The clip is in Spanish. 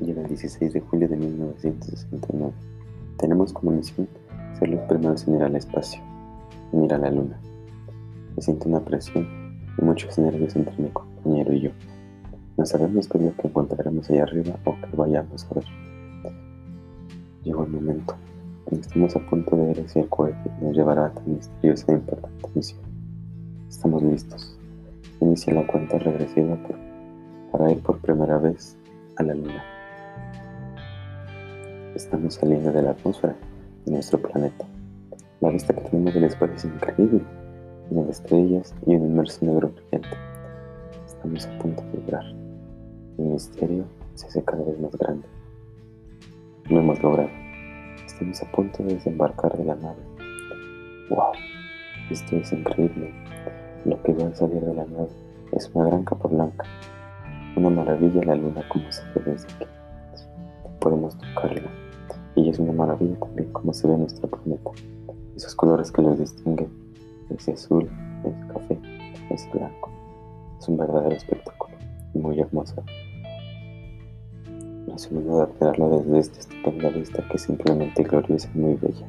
Llega el 16 de julio de 1969. Tenemos como misión ser los primeros en ir al espacio, en ir a la luna. Me siento una presión y muchos nervios entre mi compañero y yo. No sabemos qué es lo que encontraremos allá arriba o qué vayamos a ver. Llegó el momento. Estamos a punto de ver si el cohete nos llevará a tan misteriosa e importante misión. Estamos listos. Inicia la cuenta regresiva para ir por primera vez a la luna. Estamos saliendo de la atmósfera de nuestro planeta. La vista que tenemos del espacio es increíble, llena de estrellas y un inmerso negro brillante. Estamos a punto de llegar. El misterio se hace cada vez más grande. Lo hemos logrado. Estamos a punto de desembarcar de la nave. ¡Wow! Esto es increíble. Lo que va a salir de la nave es una gran capa blanca. Una maravilla la luna como se ve desde aquí. Podemos tocarla. Y es una maravilla también como se ve nuestro planeta. Esos colores que los distinguen. Ese azul, ese café, ese blanco. Es un verdadero espectáculo muy hermoso. No es un honor admirarlo desde esta estupenda vista que es simplemente gloriosa y muy bella.